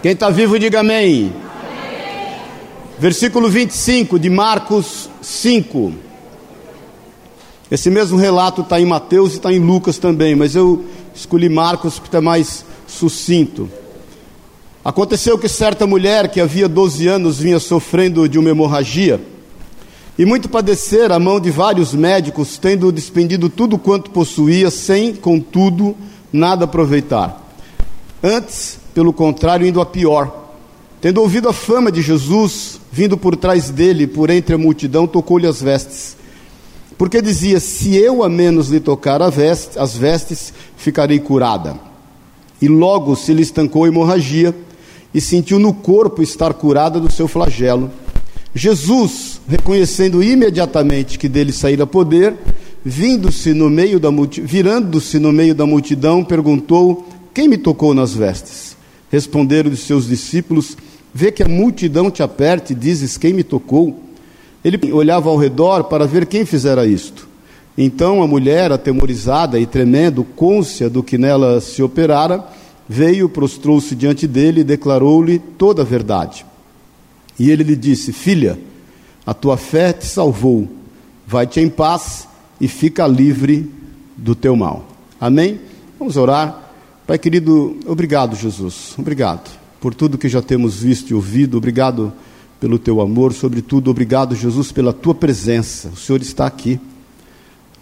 Quem está vivo, diga amém. amém. Versículo 25 de Marcos 5. Esse mesmo relato está em Mateus e está em Lucas também, mas eu escolhi Marcos porque está mais sucinto. Aconteceu que certa mulher que havia 12 anos vinha sofrendo de uma hemorragia e muito padecer a mão de vários médicos, tendo despendido tudo quanto possuía, sem, contudo, nada aproveitar. Antes, pelo contrário, indo a pior. Tendo ouvido a fama de Jesus, vindo por trás dele, por entre a multidão, tocou-lhe as vestes porque dizia: Se eu a menos lhe tocar veste, as vestes, ficarei curada. E logo se lhe estancou a hemorragia e sentiu no corpo estar curada do seu flagelo. Jesus, reconhecendo imediatamente que dele saíra poder, vindo-se no meio da virando-se no meio da multidão, perguntou: Quem me tocou nas vestes? Responderam os seus discípulos: Vê que a multidão te aperta e dizes: Quem me tocou? Ele olhava ao redor para ver quem fizera isto. Então a mulher, atemorizada e tremendo, côncia do que nela se operara, veio, prostrou-se diante dele e declarou-lhe toda a verdade. E ele lhe disse: Filha, a tua fé te salvou, vai-te em paz e fica livre do teu mal. Amém? Vamos orar. Pai querido, obrigado, Jesus. Obrigado por tudo que já temos visto e ouvido. Obrigado pelo teu amor, sobretudo, obrigado, Jesus, pela tua presença. O Senhor está aqui.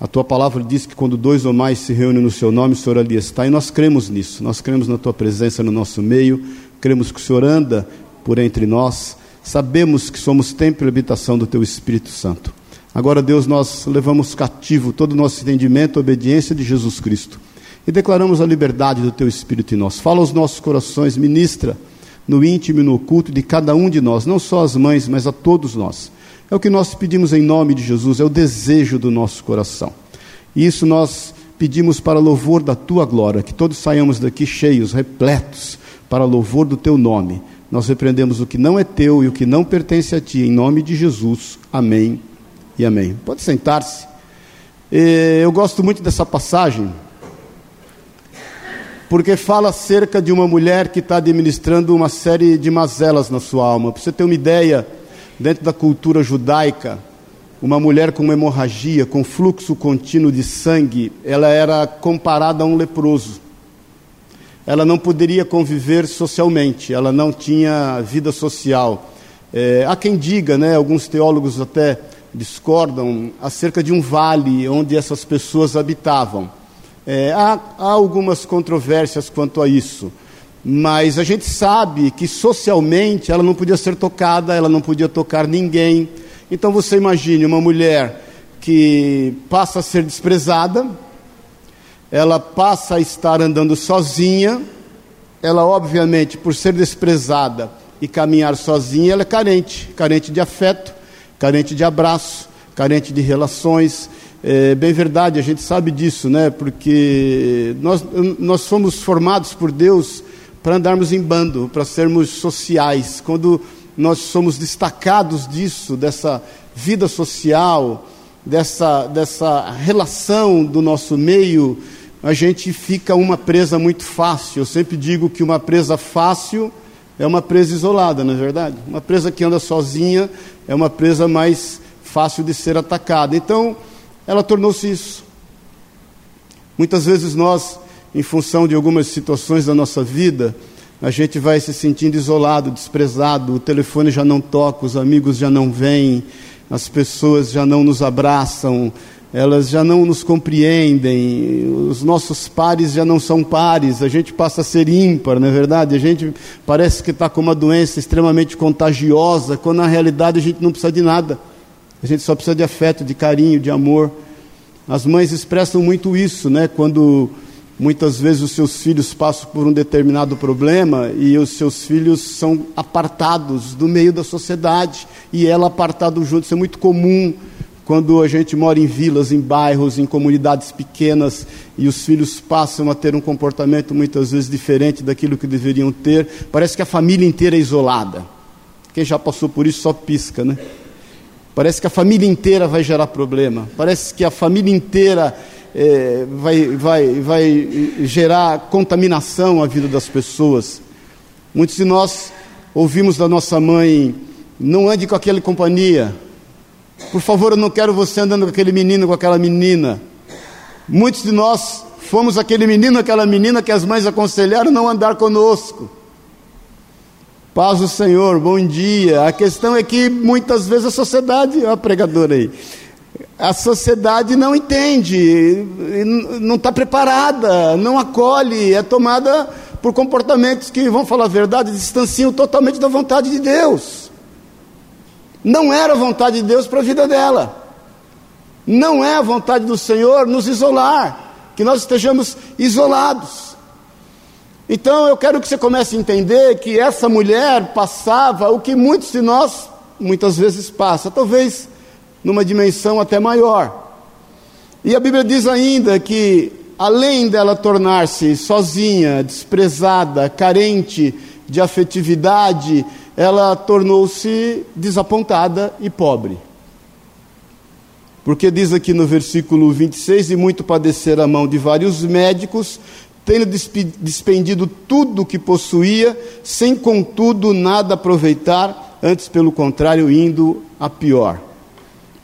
A tua palavra diz que quando dois ou mais se reúnem no seu nome, o Senhor ali está. E nós cremos nisso. Nós cremos na tua presença no nosso meio. Cremos que o Senhor anda por entre nós. Sabemos que somos templo e habitação do teu Espírito Santo. Agora, Deus, nós levamos cativo todo o nosso entendimento, a obediência de Jesus Cristo. E declaramos a liberdade do teu Espírito em nós. Fala aos nossos corações, ministra no íntimo e no oculto de cada um de nós, não só as mães, mas a todos nós. É o que nós pedimos em nome de Jesus, é o desejo do nosso coração. E isso nós pedimos para louvor da tua glória, que todos saiamos daqui cheios, repletos, para louvor do teu nome. Nós repreendemos o que não é teu e o que não pertence a ti, em nome de Jesus. Amém e amém. Pode sentar-se. Eu gosto muito dessa passagem porque fala acerca de uma mulher que está administrando uma série de mazelas na sua alma. Para você ter uma ideia, dentro da cultura judaica, uma mulher com hemorragia, com fluxo contínuo de sangue, ela era comparada a um leproso. Ela não poderia conviver socialmente, ela não tinha vida social. É, há quem diga, né, alguns teólogos até discordam, acerca de um vale onde essas pessoas habitavam. É, há, há algumas controvérsias quanto a isso, mas a gente sabe que socialmente ela não podia ser tocada, ela não podia tocar ninguém. Então você imagine uma mulher que passa a ser desprezada, ela passa a estar andando sozinha, ela obviamente, por ser desprezada e caminhar sozinha, ela é carente, carente de afeto, carente de abraço, carente de relações, é bem verdade, a gente sabe disso, né? Porque nós, nós fomos formados por Deus para andarmos em bando, para sermos sociais. Quando nós somos destacados disso, dessa vida social, dessa, dessa relação do nosso meio, a gente fica uma presa muito fácil. Eu sempre digo que uma presa fácil é uma presa isolada, não é verdade? Uma presa que anda sozinha é uma presa mais fácil de ser atacada. Então, ela tornou-se isso. Muitas vezes nós, em função de algumas situações da nossa vida, a gente vai se sentindo isolado, desprezado, o telefone já não toca, os amigos já não vêm, as pessoas já não nos abraçam, elas já não nos compreendem, os nossos pares já não são pares, a gente passa a ser ímpar, não é verdade? A gente parece que está com uma doença extremamente contagiosa, quando na realidade a gente não precisa de nada. A gente só precisa de afeto, de carinho, de amor. As mães expressam muito isso, né? Quando muitas vezes os seus filhos passam por um determinado problema e os seus filhos são apartados do meio da sociedade e ela apartado junto. Isso é muito comum quando a gente mora em vilas, em bairros, em comunidades pequenas e os filhos passam a ter um comportamento muitas vezes diferente daquilo que deveriam ter. Parece que a família inteira é isolada. Quem já passou por isso só pisca, né? Parece que a família inteira vai gerar problema. Parece que a família inteira é, vai, vai, vai gerar contaminação à vida das pessoas. Muitos de nós ouvimos da nossa mãe: não ande com aquela companhia. Por favor, eu não quero você andando com aquele menino, com aquela menina. Muitos de nós fomos aquele menino, aquela menina que as mães aconselharam não andar conosco. Paz do Senhor, bom dia. A questão é que muitas vezes a sociedade, ó, a pregadora aí, a sociedade não entende, não está preparada, não acolhe, é tomada por comportamentos que, vão falar a verdade, distanciam totalmente da vontade de Deus. Não era a vontade de Deus para a vida dela. Não é a vontade do Senhor nos isolar, que nós estejamos isolados. Então eu quero que você comece a entender que essa mulher passava o que muitos de nós muitas vezes passa, talvez numa dimensão até maior. E a Bíblia diz ainda que além dela tornar-se sozinha, desprezada, carente de afetividade, ela tornou-se desapontada e pobre. Porque diz aqui no versículo 26: E muito padecer a mão de vários médicos, tendo despendido tudo o que possuía, sem contudo nada aproveitar, antes pelo contrário, indo a pior.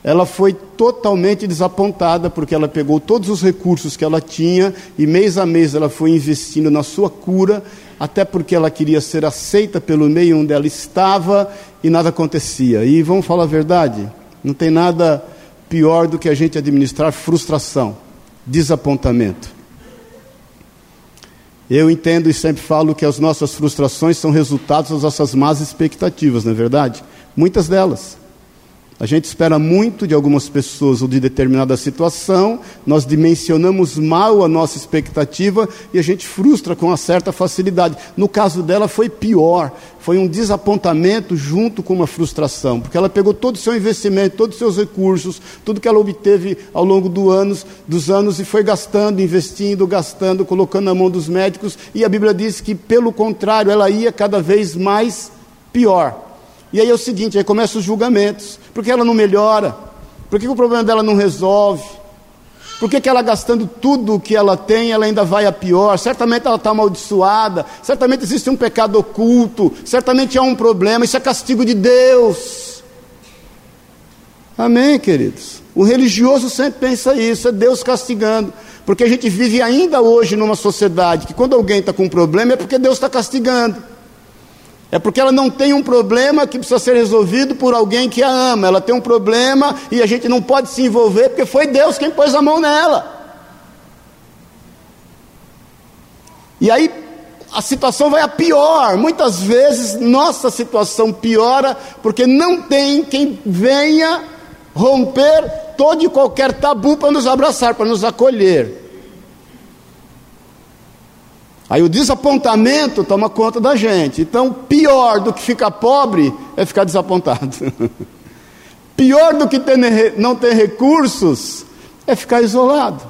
Ela foi totalmente desapontada porque ela pegou todos os recursos que ela tinha e mês a mês ela foi investindo na sua cura, até porque ela queria ser aceita pelo meio onde ela estava e nada acontecia. E vamos falar a verdade, não tem nada pior do que a gente administrar frustração, desapontamento. Eu entendo e sempre falo que as nossas frustrações são resultados das nossas más expectativas, não é verdade? Muitas delas. A gente espera muito de algumas pessoas ou de determinada situação, nós dimensionamos mal a nossa expectativa e a gente frustra com uma certa facilidade. No caso dela foi pior, foi um desapontamento junto com uma frustração, porque ela pegou todo o seu investimento, todos os seus recursos, tudo que ela obteve ao longo do anos, dos anos e foi gastando, investindo, gastando, colocando na mão dos médicos, e a Bíblia diz que pelo contrário, ela ia cada vez mais pior. E aí é o seguinte, aí começam os julgamentos. Por que ela não melhora? Por que o problema dela não resolve? Por que, que ela gastando tudo o que ela tem, ela ainda vai a pior? Certamente ela está amaldiçoada, certamente existe um pecado oculto, certamente há um problema, isso é castigo de Deus. Amém, queridos? O religioso sempre pensa isso, é Deus castigando. Porque a gente vive ainda hoje numa sociedade que quando alguém está com um problema é porque Deus está castigando. É porque ela não tem um problema que precisa ser resolvido por alguém que a ama. Ela tem um problema e a gente não pode se envolver porque foi Deus quem pôs a mão nela. E aí a situação vai a pior. Muitas vezes nossa situação piora porque não tem quem venha romper todo e qualquer tabu para nos abraçar, para nos acolher. Aí o desapontamento toma conta da gente. Então, pior do que ficar pobre é ficar desapontado. pior do que ter, não ter recursos é ficar isolado.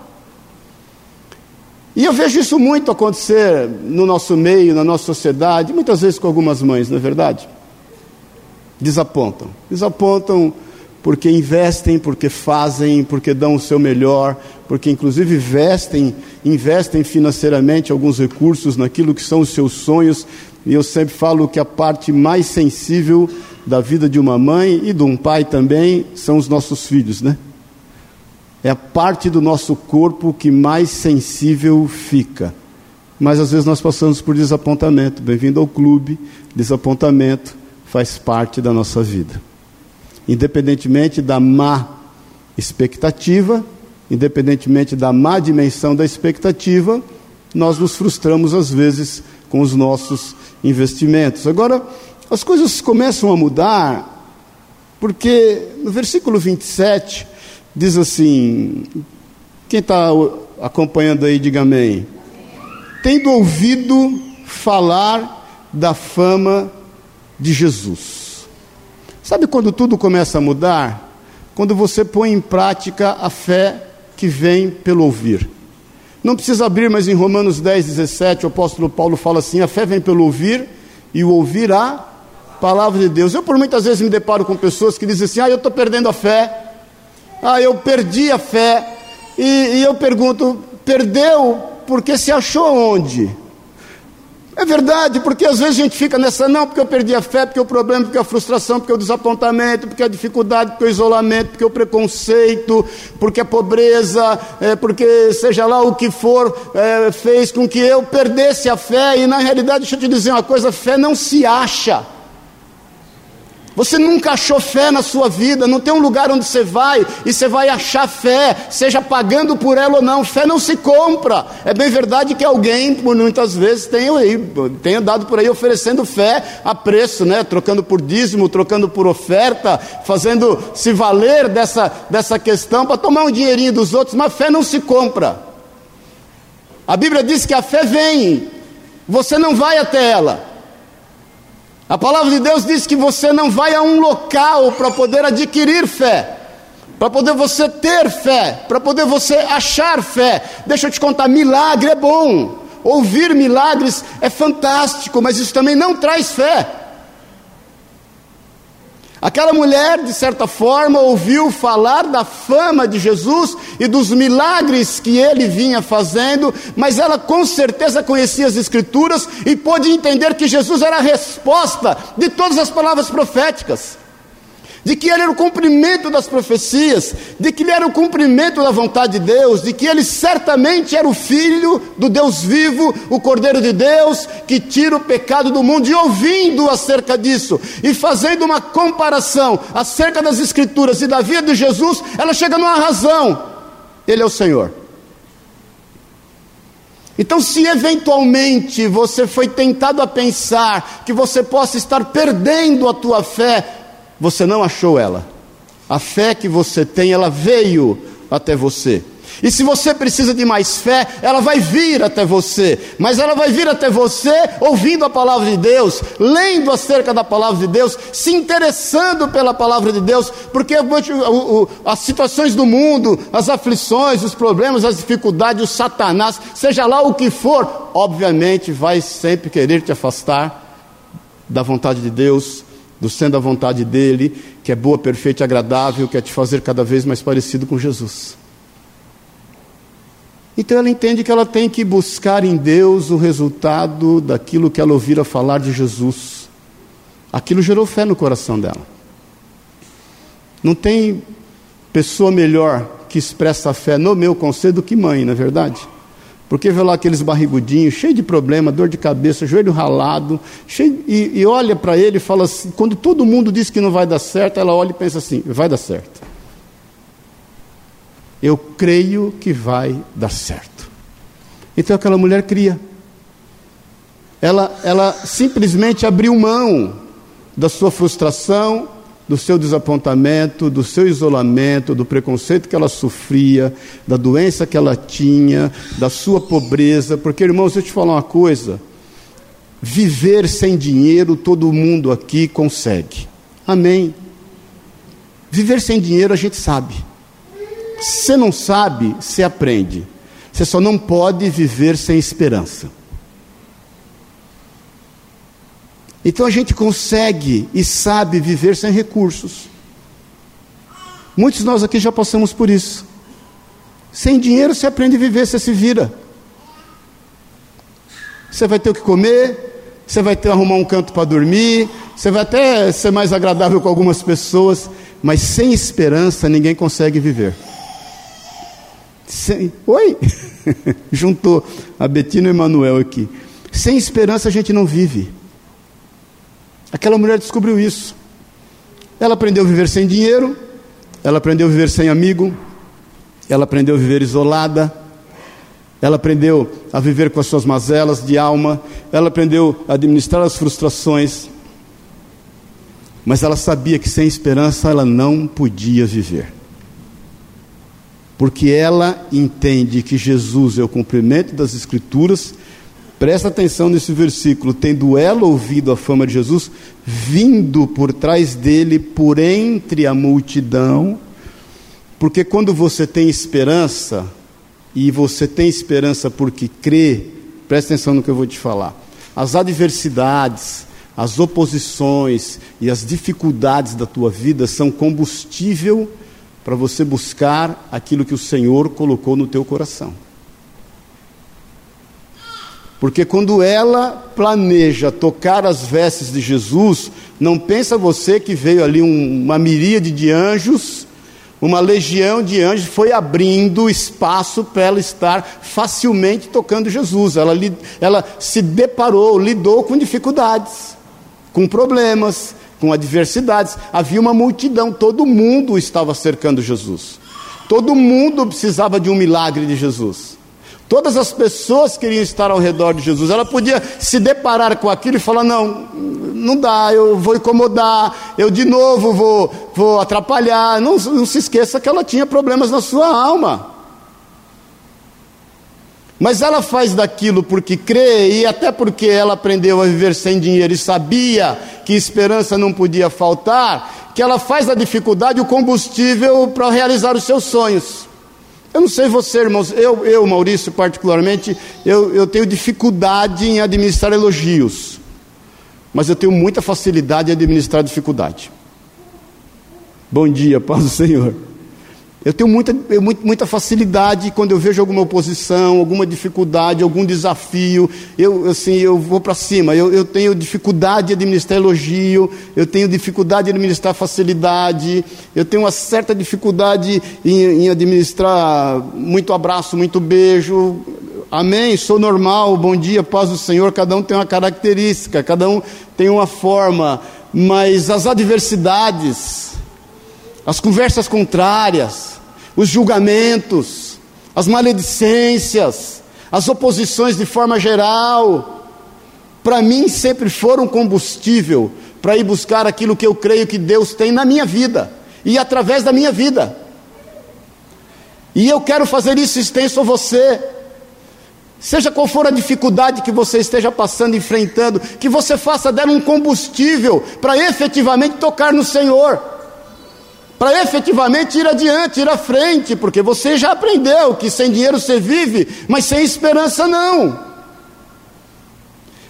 E eu vejo isso muito acontecer no nosso meio, na nossa sociedade, muitas vezes com algumas mães, não é verdade? Desapontam. Desapontam porque investem, porque fazem, porque dão o seu melhor, porque inclusive investem, investem financeiramente alguns recursos naquilo que são os seus sonhos. E eu sempre falo que a parte mais sensível da vida de uma mãe e de um pai também são os nossos filhos, né? É a parte do nosso corpo que mais sensível fica. Mas às vezes nós passamos por desapontamento. Bem-vindo ao clube. Desapontamento faz parte da nossa vida independentemente da má expectativa, independentemente da má dimensão da expectativa, nós nos frustramos às vezes com os nossos investimentos. Agora, as coisas começam a mudar, porque no versículo 27 diz assim: quem está acompanhando aí, diga amém. Tendo ouvido falar da fama de Jesus. Sabe quando tudo começa a mudar? Quando você põe em prática a fé que vem pelo ouvir. Não precisa abrir, mas em Romanos 10, 17, o apóstolo Paulo fala assim: a fé vem pelo ouvir e o ouvir a palavra de Deus. Eu, por muitas vezes, me deparo com pessoas que dizem assim: ah, eu estou perdendo a fé, ah, eu perdi a fé. E, e eu pergunto: perdeu porque se achou onde? É verdade, porque às vezes a gente fica nessa, não, porque eu perdi a fé, porque o problema, porque a frustração, porque o desapontamento, porque a dificuldade, porque o isolamento, porque o preconceito, porque a pobreza, é, porque seja lá o que for, é, fez com que eu perdesse a fé, e na realidade, deixa eu te dizer uma coisa: fé não se acha. Você nunca achou fé na sua vida, não tem um lugar onde você vai e você vai achar fé, seja pagando por ela ou não. Fé não se compra. É bem verdade que alguém, muitas vezes, tenha, tenha dado por aí oferecendo fé a preço, né? trocando por dízimo, trocando por oferta, fazendo se valer dessa, dessa questão para tomar um dinheirinho dos outros, mas fé não se compra. A Bíblia diz que a fé vem, você não vai até ela. A palavra de Deus diz que você não vai a um local para poder adquirir fé, para poder você ter fé, para poder você achar fé. Deixa eu te contar, milagre é bom. Ouvir milagres é fantástico, mas isso também não traz fé. Aquela mulher, de certa forma, ouviu falar da fama de Jesus e dos milagres que ele vinha fazendo, mas ela com certeza conhecia as Escrituras e pôde entender que Jesus era a resposta de todas as palavras proféticas de que ele era o cumprimento das profecias, de que ele era o cumprimento da vontade de Deus, de que ele certamente era o filho do Deus vivo, o Cordeiro de Deus, que tira o pecado do mundo, e ouvindo acerca disso, e fazendo uma comparação acerca das Escrituras e da vida de Jesus, ela chega numa razão: Ele é o Senhor. Então, se eventualmente você foi tentado a pensar que você possa estar perdendo a tua fé, você não achou ela. A fé que você tem, ela veio até você. E se você precisa de mais fé, ela vai vir até você. Mas ela vai vir até você ouvindo a palavra de Deus, lendo acerca da palavra de Deus, se interessando pela palavra de Deus, porque as situações do mundo, as aflições, os problemas, as dificuldades, o Satanás, seja lá o que for, obviamente vai sempre querer te afastar da vontade de Deus, do sendo a vontade dele, que é boa, perfeita e agradável, que é te fazer cada vez mais parecido com Jesus. Então ela entende que ela tem que buscar em Deus o resultado daquilo que ela ouvira falar de Jesus. Aquilo gerou fé no coração dela. Não tem pessoa melhor que expressa fé no meu conselho do que mãe, não é verdade? Porque vê lá aqueles barrigudinhos, cheio de problema, dor de cabeça, joelho ralado, cheio, e, e olha para ele e fala assim: quando todo mundo diz que não vai dar certo, ela olha e pensa assim: vai dar certo. Eu creio que vai dar certo. Então aquela mulher cria. Ela, ela simplesmente abriu mão da sua frustração, do seu desapontamento, do seu isolamento, do preconceito que ela sofria, da doença que ela tinha, da sua pobreza, porque irmãos, eu te falar uma coisa: viver sem dinheiro todo mundo aqui consegue. Amém. Viver sem dinheiro a gente sabe. Se não sabe, se aprende. Você só não pode viver sem esperança. Então a gente consegue e sabe viver sem recursos. Muitos de nós aqui já passamos por isso. Sem dinheiro você aprende a viver, você se vira. Você vai ter o que comer, você vai ter que arrumar um canto para dormir, você vai até ser mais agradável com algumas pessoas, mas sem esperança ninguém consegue viver. Sem... Oi? Juntou a Betina e o Emanuel aqui. Sem esperança a gente não vive. Aquela mulher descobriu isso. Ela aprendeu a viver sem dinheiro, ela aprendeu a viver sem amigo, ela aprendeu a viver isolada, ela aprendeu a viver com as suas mazelas de alma, ela aprendeu a administrar as frustrações, mas ela sabia que sem esperança ela não podia viver. Porque ela entende que Jesus é o cumprimento das Escrituras Presta atenção nesse versículo. Tendo ela ouvido a fama de Jesus, vindo por trás dele, por entre a multidão, porque quando você tem esperança, e você tem esperança porque crê, presta atenção no que eu vou te falar. As adversidades, as oposições e as dificuldades da tua vida são combustível para você buscar aquilo que o Senhor colocou no teu coração. Porque quando ela planeja tocar as vestes de Jesus, não pensa você que veio ali um, uma miríade de anjos, uma legião de anjos foi abrindo espaço para ela estar facilmente tocando Jesus. Ela, ela se deparou, lidou com dificuldades, com problemas, com adversidades. Havia uma multidão, todo mundo estava cercando Jesus. Todo mundo precisava de um milagre de Jesus. Todas as pessoas queriam estar ao redor de Jesus. Ela podia se deparar com aquilo e falar: não, não dá, eu vou incomodar, eu de novo vou, vou atrapalhar. Não, não se esqueça que ela tinha problemas na sua alma. Mas ela faz daquilo porque crê e até porque ela aprendeu a viver sem dinheiro e sabia que esperança não podia faltar, que ela faz da dificuldade o combustível para realizar os seus sonhos. Eu não sei você, irmãos, eu, eu Maurício, particularmente, eu, eu tenho dificuldade em administrar elogios, mas eu tenho muita facilidade em administrar dificuldade. Bom dia, paz do Senhor. Eu tenho muita, muita facilidade quando eu vejo alguma oposição, alguma dificuldade, algum desafio, eu, assim, eu vou para cima. Eu, eu, tenho dificuldade de administrar elogio, eu tenho dificuldade de administrar facilidade, eu tenho uma certa dificuldade em, em administrar muito abraço, muito beijo. Amém? Sou normal, bom dia, paz do Senhor. Cada um tem uma característica, cada um tem uma forma, mas as adversidades, as conversas contrárias, os julgamentos, as maledicências, as oposições de forma geral, para mim sempre foram combustível para ir buscar aquilo que eu creio que Deus tem na minha vida e através da minha vida. E eu quero fazer isso extenso a você. Seja qual for a dificuldade que você esteja passando, enfrentando, que você faça dela um combustível para efetivamente tocar no Senhor para efetivamente ir adiante, ir à frente, porque você já aprendeu que sem dinheiro você vive, mas sem esperança não.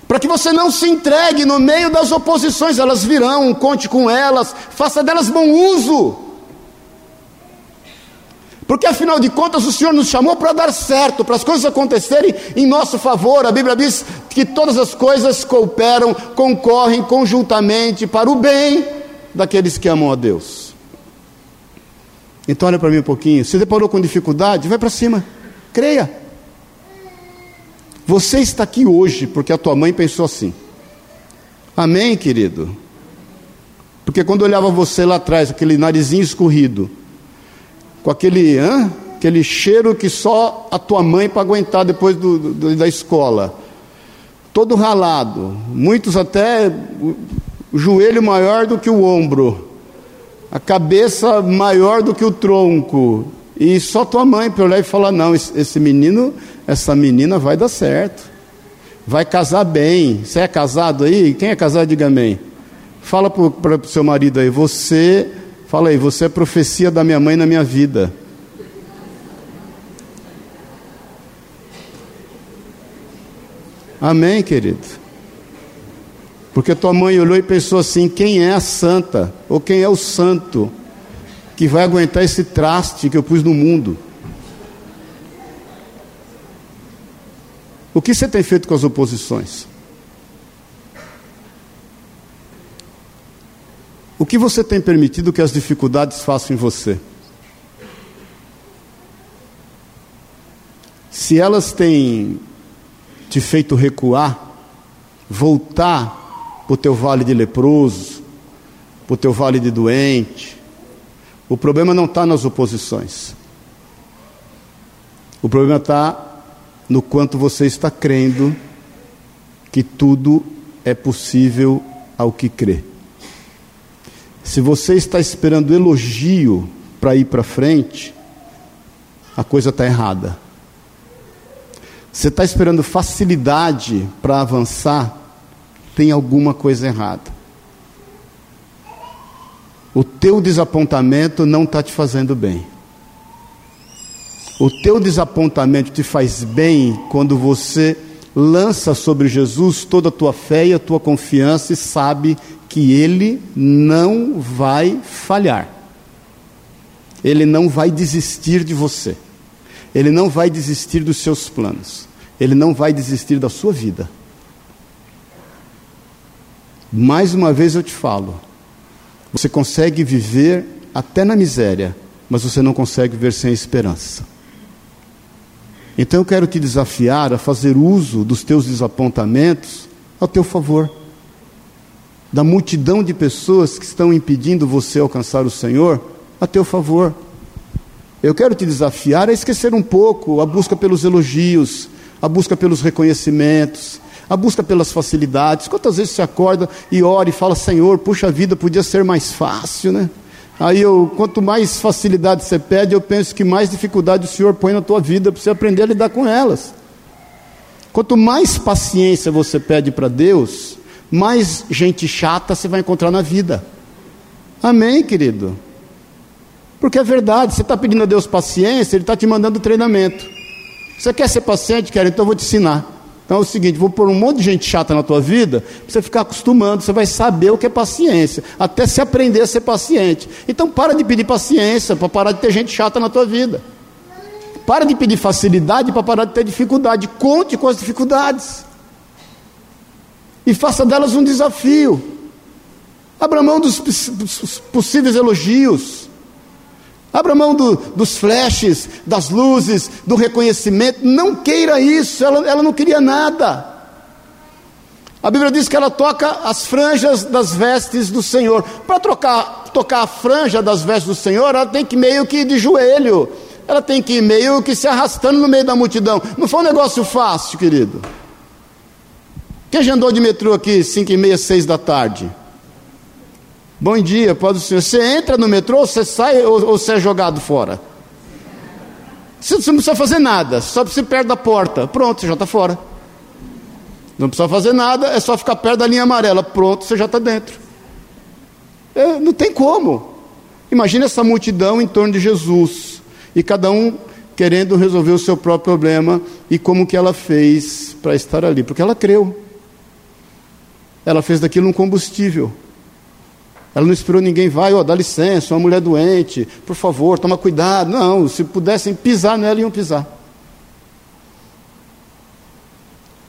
Para que você não se entregue no meio das oposições, elas virão, conte com elas, faça delas bom uso. Porque afinal de contas o Senhor nos chamou para dar certo, para as coisas acontecerem em nosso favor. A Bíblia diz que todas as coisas cooperam, concorrem conjuntamente para o bem daqueles que amam a Deus. Então olha para mim um pouquinho. Se deparou com dificuldade, vai para cima. Creia. Você está aqui hoje porque a tua mãe pensou assim. Amém, querido? Porque quando olhava você lá atrás, aquele narizinho escorrido, com aquele, aquele cheiro que só a tua mãe para aguentar depois do, do, da escola, todo ralado, muitos até o joelho maior do que o ombro a cabeça maior do que o tronco. E só tua mãe para olhar e falar: não, esse menino, essa menina vai dar certo. Vai casar bem. Você é casado aí? Quem é casado, diga amém. Fala para o seu marido aí, você, fala aí, você é profecia da minha mãe na minha vida. Amém, querido? Porque tua mãe olhou e pensou assim: quem é a santa? Ou quem é o santo que vai aguentar esse traste que eu pus no mundo? O que você tem feito com as oposições? O que você tem permitido que as dificuldades façam em você? Se elas têm te feito recuar, voltar para o teu vale de leproso, para o teu vale de doente. O problema não está nas oposições. O problema está no quanto você está crendo que tudo é possível ao que crê. Se você está esperando elogio para ir para frente, a coisa está errada. Você está esperando facilidade para avançar, tem alguma coisa errada. O teu desapontamento não está te fazendo bem. O teu desapontamento te faz bem quando você lança sobre Jesus toda a tua fé e a tua confiança e sabe que Ele não vai falhar. Ele não vai desistir de você. Ele não vai desistir dos seus planos. Ele não vai desistir da sua vida. Mais uma vez eu te falo: você consegue viver até na miséria, mas você não consegue viver sem esperança. Então eu quero te desafiar a fazer uso dos teus desapontamentos ao teu favor. Da multidão de pessoas que estão impedindo você alcançar o Senhor, a teu favor. Eu quero te desafiar a esquecer um pouco a busca pelos elogios, a busca pelos reconhecimentos, a busca pelas facilidades. Quantas vezes você acorda e ora e fala, Senhor, puxa vida, podia ser mais fácil, né? Aí eu, quanto mais facilidade você pede, eu penso que mais dificuldade o Senhor põe na tua vida para você aprender a lidar com elas. Quanto mais paciência você pede para Deus, mais gente chata você vai encontrar na vida. Amém, querido? Porque é verdade, você está pedindo a Deus paciência, Ele está te mandando treinamento. Você quer ser paciente, quer? Então eu vou te ensinar. Então é o seguinte: vou pôr um monte de gente chata na tua vida, para você ficar acostumando, você vai saber o que é paciência, até se aprender a ser paciente. Então para de pedir paciência para parar de ter gente chata na tua vida. Para de pedir facilidade para parar de ter dificuldade. Conte com as dificuldades. E faça delas um desafio. Abra mão dos possíveis elogios. Abra mão do, dos flashes, das luzes, do reconhecimento. Não queira isso, ela, ela não queria nada. A Bíblia diz que ela toca as franjas das vestes do Senhor. Para tocar a franja das vestes do Senhor, ela tem que meio que de joelho. Ela tem que ir meio que se arrastando no meio da multidão. Não foi um negócio fácil, querido. Quem já andou de metrô aqui, 5 e meia, 6 da tarde? Bom dia, pode ser. Você entra no metrô, você sai ou, ou você é jogado fora? Você, você não precisa fazer nada, só ir perto da porta. Pronto, você já está fora. Não precisa fazer nada, é só ficar perto da linha amarela. Pronto, você já está dentro. É, não tem como. Imagina essa multidão em torno de Jesus e cada um querendo resolver o seu próprio problema e como que ela fez para estar ali, porque ela creu. Ela fez daquilo um combustível. Ela não esperou ninguém, vai, ó, dá licença, uma mulher doente, por favor, toma cuidado. Não, se pudessem pisar nela, iam pisar.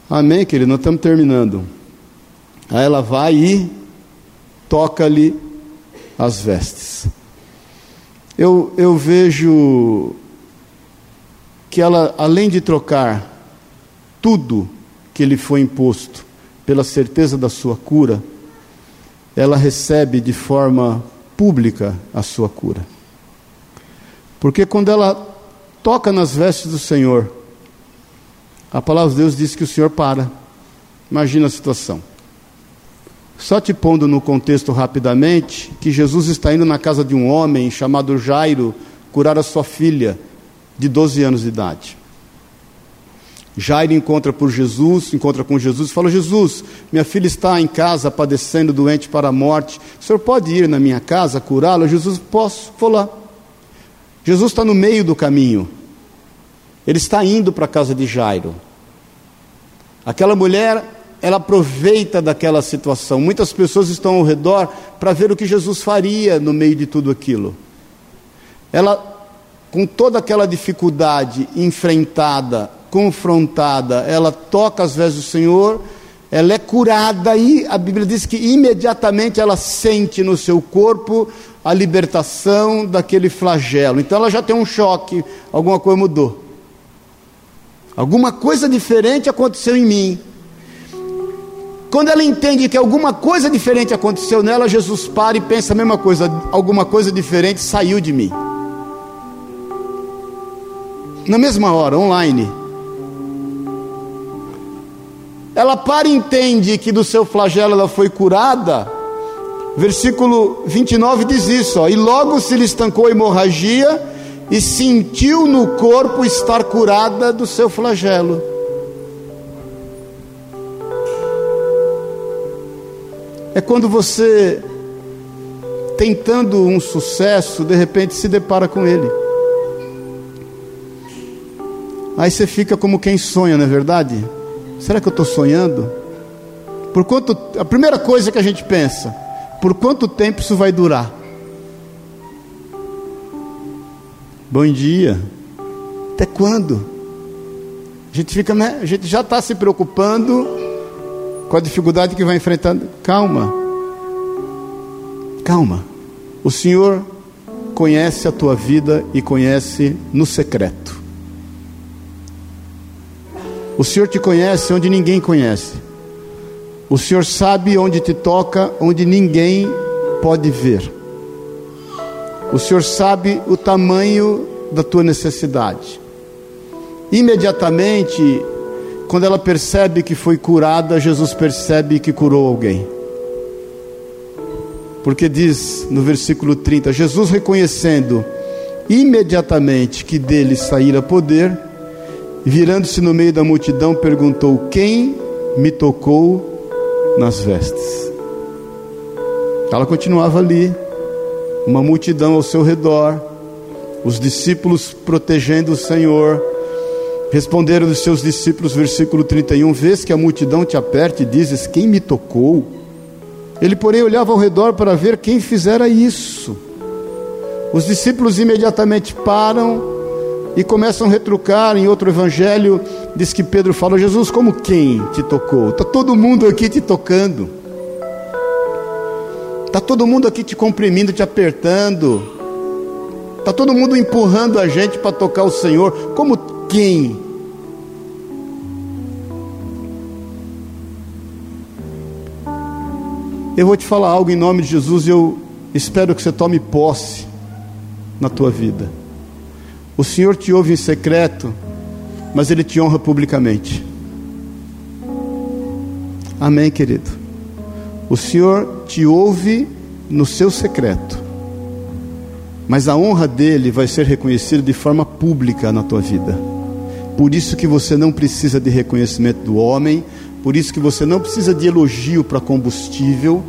Amém, querido? Nós estamos terminando. Aí ela vai e toca-lhe as vestes. Eu, eu vejo que ela, além de trocar tudo que lhe foi imposto pela certeza da sua cura, ela recebe de forma pública a sua cura. Porque quando ela toca nas vestes do Senhor, a palavra de Deus diz que o Senhor para. Imagina a situação. Só te pondo no contexto rapidamente, que Jesus está indo na casa de um homem chamado Jairo curar a sua filha de 12 anos de idade. Jairo encontra por Jesus, encontra com Jesus fala: Jesus, minha filha está em casa padecendo, doente para a morte. O senhor pode ir na minha casa curá-la? Jesus, posso, vou lá. Jesus está no meio do caminho. Ele está indo para a casa de Jairo. Aquela mulher, ela aproveita daquela situação. Muitas pessoas estão ao redor para ver o que Jesus faria no meio de tudo aquilo. Ela, com toda aquela dificuldade enfrentada, confrontada, ela toca as vestes do Senhor, ela é curada e a Bíblia diz que imediatamente ela sente no seu corpo a libertação daquele flagelo. Então ela já tem um choque, alguma coisa mudou. Alguma coisa diferente aconteceu em mim. Quando ela entende que alguma coisa diferente aconteceu nela, Jesus para e pensa a mesma coisa, alguma coisa diferente saiu de mim. Na mesma hora, online. Ela para e entende que do seu flagelo ela foi curada. Versículo 29 diz isso: ó, e logo se lhe estancou a hemorragia e sentiu no corpo estar curada do seu flagelo. É quando você, tentando um sucesso, de repente se depara com ele. Aí você fica como quem sonha, não é verdade? Será que eu estou sonhando? Por quanto a primeira coisa que a gente pensa, por quanto tempo isso vai durar? Bom dia. Até quando? A gente fica, né? A gente já está se preocupando com a dificuldade que vai enfrentando. Calma. Calma. O Senhor conhece a tua vida e conhece no secreto. O Senhor te conhece onde ninguém conhece. O Senhor sabe onde te toca, onde ninguém pode ver. O Senhor sabe o tamanho da tua necessidade. Imediatamente, quando ela percebe que foi curada, Jesus percebe que curou alguém. Porque diz no versículo 30: Jesus reconhecendo imediatamente que dele saíra poder, virando-se no meio da multidão, perguntou: Quem me tocou nas vestes? Ela continuava ali, uma multidão ao seu redor, os discípulos protegendo o Senhor. Responderam os seus discípulos, versículo 31, vês que a multidão te aperta e dizes: Quem me tocou? Ele, porém, olhava ao redor para ver quem fizera isso. Os discípulos imediatamente param e começam a retrucar. Em outro evangelho, diz que Pedro falou: Jesus, como quem te tocou? Está todo mundo aqui te tocando. Está todo mundo aqui te comprimindo, te apertando. Está todo mundo empurrando a gente para tocar o Senhor. Como quem? Eu vou te falar algo em nome de Jesus e eu espero que você tome posse na tua vida. O Senhor te ouve em secreto, mas Ele te honra publicamente. Amém, querido. O Senhor te ouve no seu secreto, mas a honra dele vai ser reconhecida de forma pública na tua vida. Por isso que você não precisa de reconhecimento do homem, por isso que você não precisa de elogio para combustível,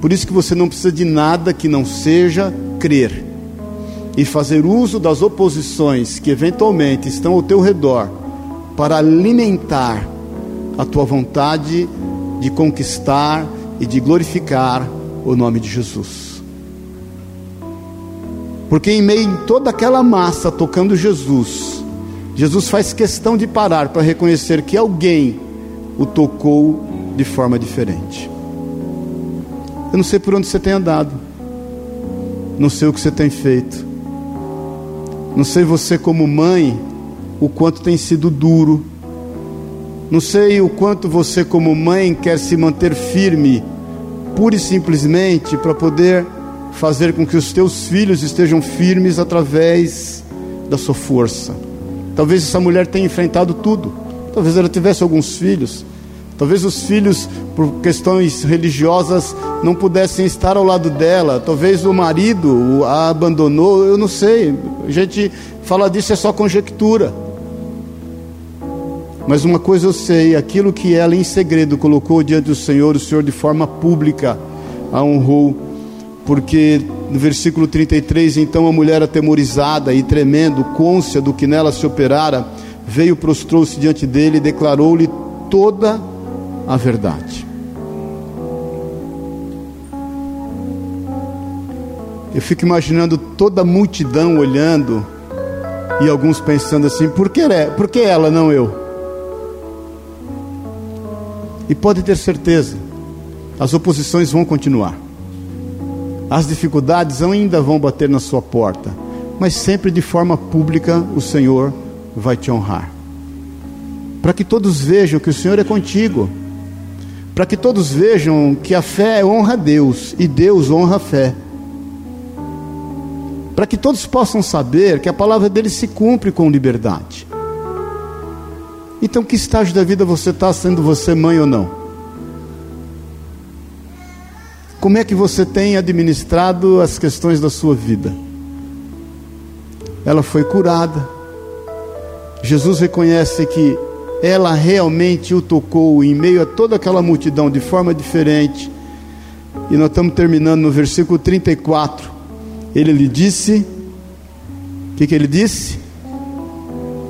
por isso que você não precisa de nada que não seja crer e fazer uso das oposições que eventualmente estão ao teu redor para alimentar a tua vontade de conquistar e de glorificar o nome de Jesus. Porque em meio a toda aquela massa tocando Jesus, Jesus faz questão de parar para reconhecer que alguém o tocou de forma diferente. Eu não sei por onde você tem andado, não sei o que você tem feito, não sei você, como mãe, o quanto tem sido duro não sei o quanto você, como mãe, quer se manter firme, pura e simplesmente para poder fazer com que os teus filhos estejam firmes através da sua força. Talvez essa mulher tenha enfrentado tudo. Talvez ela tivesse alguns filhos. Talvez os filhos, por questões religiosas, não pudessem estar ao lado dela. Talvez o marido a abandonou. Eu não sei. A gente fala disso é só conjectura. Mas uma coisa eu sei: aquilo que ela em segredo colocou diante do Senhor, o Senhor de forma pública a honrou, porque no versículo 33, então a mulher atemorizada e tremendo, côncia do que nela se operara, veio, prostrou-se diante dele e declarou-lhe toda a verdade. Eu fico imaginando toda a multidão olhando e alguns pensando assim: por que, por que ela, não eu? E pode ter certeza, as oposições vão continuar. As dificuldades ainda vão bater na sua porta, mas sempre de forma pública o Senhor vai te honrar. Para que todos vejam que o Senhor é contigo. Para que todos vejam que a fé honra a Deus e Deus honra a fé. Para que todos possam saber que a palavra dele se cumpre com liberdade. Então, que estágio da vida você está sendo você mãe ou não? Como é que você tem administrado as questões da sua vida? Ela foi curada. Jesus reconhece que ela realmente o tocou em meio a toda aquela multidão de forma diferente. E nós estamos terminando no versículo 34. Ele lhe disse: O que, que ele disse?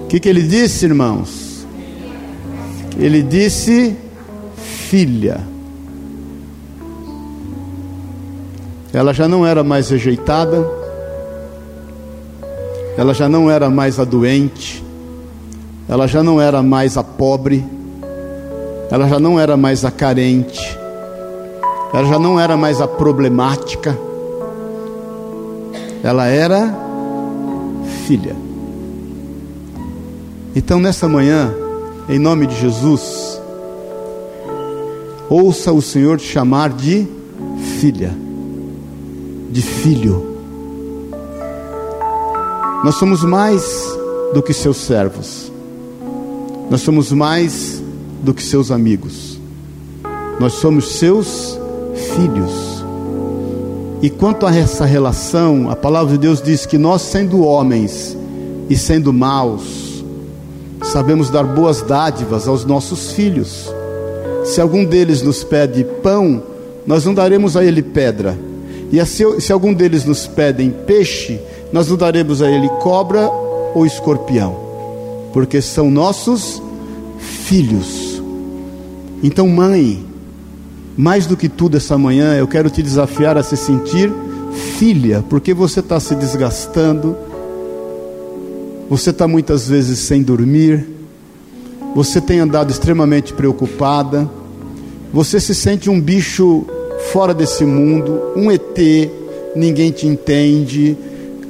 O que, que ele disse, irmãos? Ele disse: Filha. Ela já não era mais rejeitada, ela já não era mais a doente, ela já não era mais a pobre, ela já não era mais a carente, ela já não era mais a problemática, ela era filha. Então, nessa manhã, em nome de Jesus, ouça o Senhor te chamar de filha, de filho. Nós somos mais do que seus servos, nós somos mais do que seus amigos, nós somos seus filhos. E quanto a essa relação, a palavra de Deus diz que nós, sendo homens e sendo maus, sabemos dar boas dádivas aos nossos filhos. Se algum deles nos pede pão, nós não daremos a ele pedra. E se, algum deles nos pedem peixe, nós não daremos a ele cobra ou escorpião, porque são nossos filhos. Então, mãe, mais do que tudo essa manhã, eu quero te desafiar a se sentir filha, porque você está se desgastando você está muitas vezes sem dormir, você tem andado extremamente preocupada, você se sente um bicho fora desse mundo, um ET, ninguém te entende,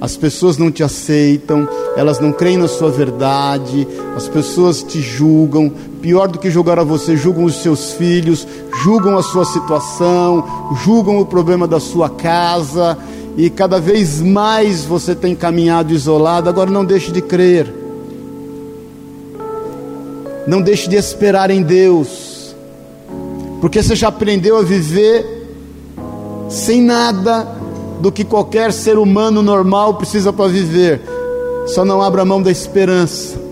as pessoas não te aceitam, elas não creem na sua verdade, as pessoas te julgam, pior do que julgar a você, julgam os seus filhos, julgam a sua situação, julgam o problema da sua casa, e cada vez mais você tem caminhado isolado, agora não deixe de crer. Não deixe de esperar em Deus. Porque você já aprendeu a viver sem nada do que qualquer ser humano normal precisa para viver. Só não abra mão da esperança.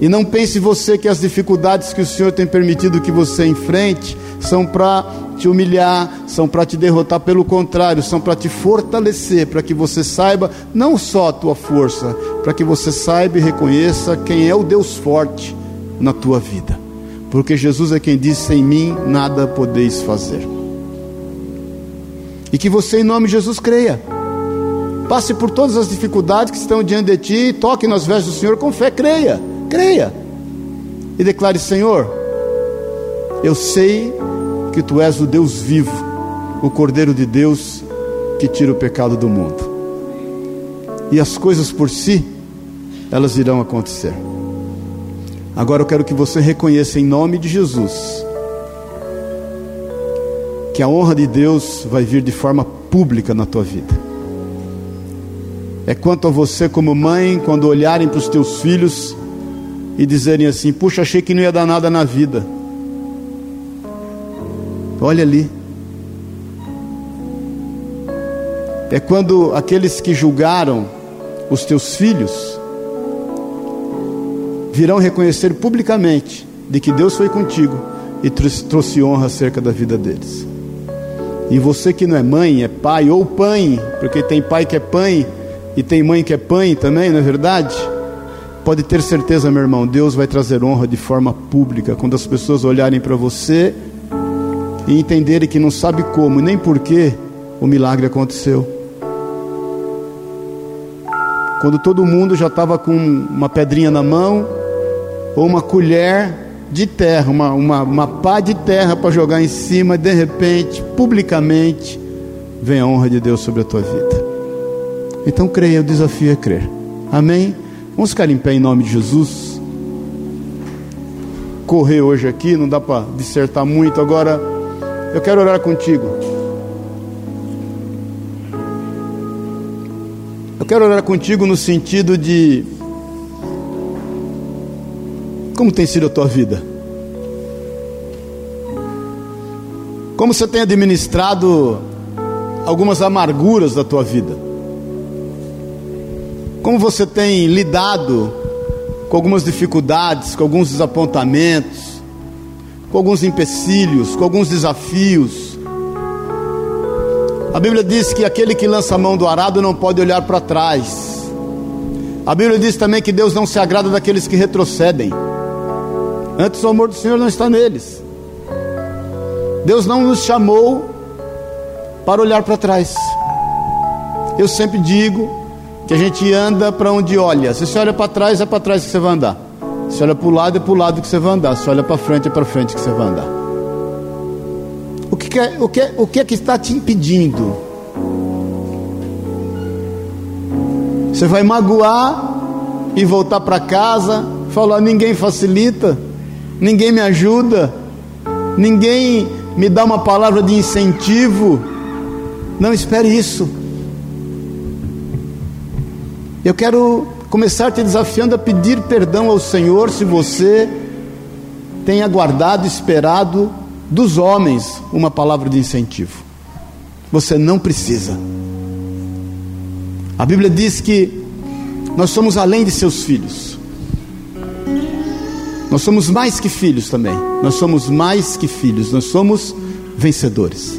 E não pense você que as dificuldades que o Senhor tem permitido que você enfrente são para te humilhar, são para te derrotar, pelo contrário, são para te fortalecer, para que você saiba não só a tua força, para que você saiba e reconheça quem é o Deus forte na tua vida. Porque Jesus é quem disse: sem mim nada podeis fazer. E que você, em nome de Jesus, creia. Passe por todas as dificuldades que estão diante de ti, toque nas vestes do Senhor com fé, creia, creia. E declare: Senhor, eu sei que tu és o Deus vivo, o Cordeiro de Deus que tira o pecado do mundo. E as coisas por si, elas irão acontecer. Agora eu quero que você reconheça em nome de Jesus que a honra de Deus vai vir de forma pública na tua vida. É quanto a você, como mãe, quando olharem para os teus filhos e dizerem assim: Puxa, achei que não ia dar nada na vida. Olha ali. É quando aqueles que julgaram os teus filhos virão reconhecer publicamente de que Deus foi contigo e trouxe honra acerca da vida deles. E você que não é mãe, é pai ou pai, porque tem pai que é pai e tem mãe que é pai também, não é verdade? Pode ter certeza, meu irmão, Deus vai trazer honra de forma pública quando as pessoas olharem para você e entenderem que não sabe como nem porquê o milagre aconteceu. Quando todo mundo já estava com uma pedrinha na mão ou uma colher de terra, uma, uma, uma pá de terra para jogar em cima, de repente, publicamente, vem a honra de Deus sobre a tua vida. Então creia, o desafio é crer. Amém? Vamos ficar em pé em nome de Jesus. Correr hoje aqui, não dá para dissertar muito agora. Eu quero orar contigo. Eu quero orar contigo no sentido de como tem sido a tua vida? Como você tem administrado algumas amarguras da tua vida? Como você tem lidado com algumas dificuldades, com alguns desapontamentos? com alguns empecilhos, com alguns desafios. A Bíblia diz que aquele que lança a mão do arado não pode olhar para trás. A Bíblia diz também que Deus não se agrada daqueles que retrocedem. Antes o amor do Senhor não está neles. Deus não nos chamou para olhar para trás. Eu sempre digo que a gente anda para onde olha. Se você olha para trás, é para trás que você vai andar. Se olha para o lado, é para o lado que você vai andar. Se olha para frente, é para frente que você vai andar. O que, é, o, que, é, o que é que está te impedindo? Você vai magoar e voltar para casa, falar: ninguém facilita, ninguém me ajuda, ninguém me dá uma palavra de incentivo. Não espere isso. Eu quero começar te desafiando a pedir perdão ao Senhor se você tem aguardado, esperado dos homens uma palavra de incentivo. Você não precisa. A Bíblia diz que nós somos além de seus filhos. Nós somos mais que filhos também. Nós somos mais que filhos. Nós somos vencedores.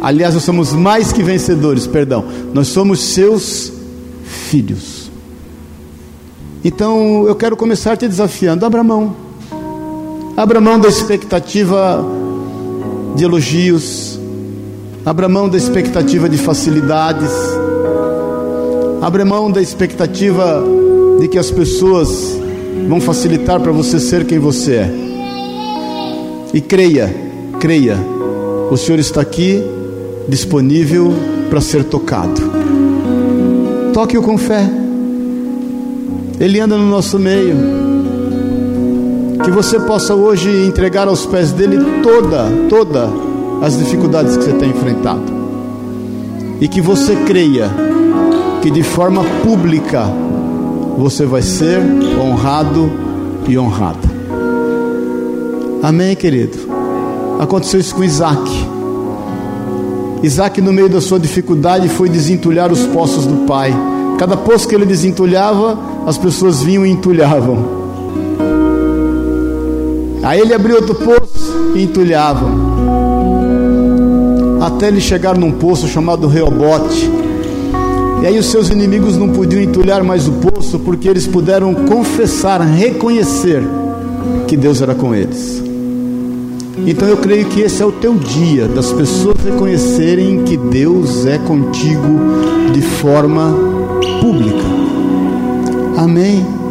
Aliás, nós somos mais que vencedores, perdão. Nós somos seus filhos. Então, eu quero começar te desafiando. Abra mão. Abra mão da expectativa de elogios. Abra mão da expectativa de facilidades. Abra mão da expectativa de que as pessoas vão facilitar para você ser quem você é. E creia, creia, o Senhor está aqui disponível para ser tocado. Toque-o com fé. Ele anda no nosso meio. Que você possa hoje entregar aos pés dele toda, toda as dificuldades que você tem enfrentado. E que você creia que de forma pública você vai ser honrado e honrada. Amém, querido? Aconteceu isso com Isaac. Isaac, no meio da sua dificuldade, foi desentulhar os poços do pai. Cada poço que ele desentulhava, as pessoas vinham e entulhavam. Aí ele abriu outro poço e entulhavam. Até ele chegar num poço chamado Reobote. E aí os seus inimigos não podiam entulhar mais o poço, porque eles puderam confessar, reconhecer que Deus era com eles. Então eu creio que esse é o teu dia das pessoas reconhecerem que Deus é contigo de forma pública. Amém.